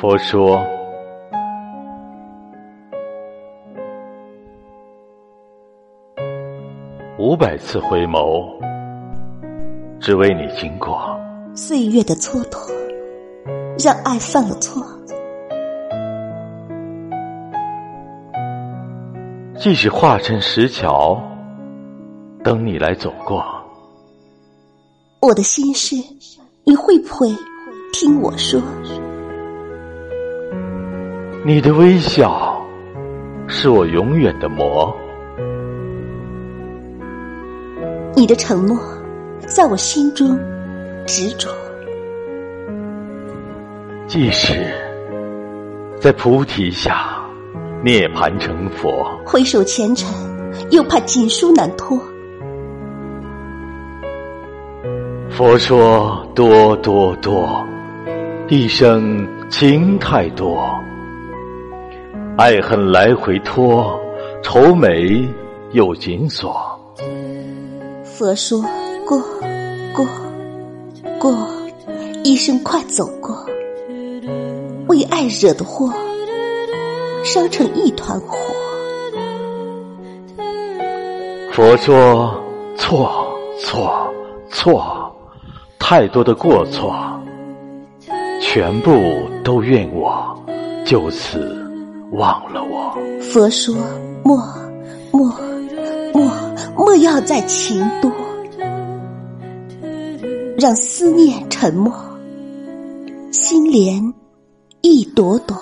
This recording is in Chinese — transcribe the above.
佛说：“五百次回眸，只为你经过。岁月的蹉跎，让爱犯了错。即使化成石桥，等你来走过。我的心事，你会不会听我说？”你的微笑是我永远的魔，你的承诺在我心中执着。即使在菩提下涅槃成佛，回首前尘，又怕锦书难托。佛说多多多，一生情太多。爱恨来回拖，愁眉又紧锁。佛说过过过，一生快走过。为爱惹的祸，烧成一团火。佛说错错错，太多的过错，全部都怨我，就此。忘了我。佛说：莫莫莫莫要在情多，让思念沉默，心莲一朵朵。